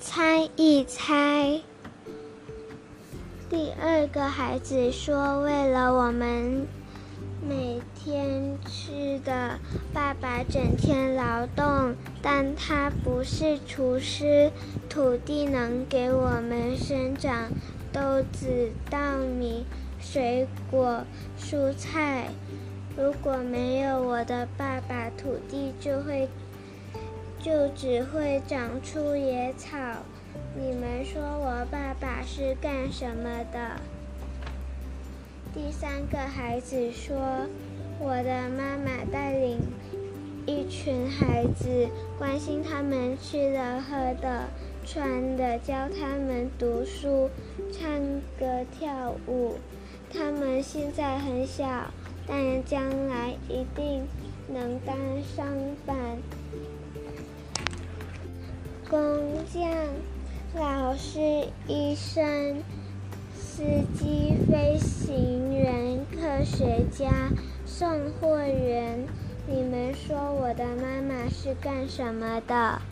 猜一猜。第二个孩子说：“为了我们每天吃的，爸爸整天劳动，但他不是厨师。土地能给我们生长豆子、稻米、水果、蔬菜。如果没有我的爸爸，土地就会就只会长出野草。”你们说我爸爸是干什么的？第三个孩子说：“我的妈妈带领一群孩子，关心他们吃的、喝的、穿的，教他们读书、唱歌、跳舞。他们现在很小，但将来一定能当上班、工匠。”老师、医生、司机、飞行员、科学家、送货员，你们说我的妈妈是干什么的？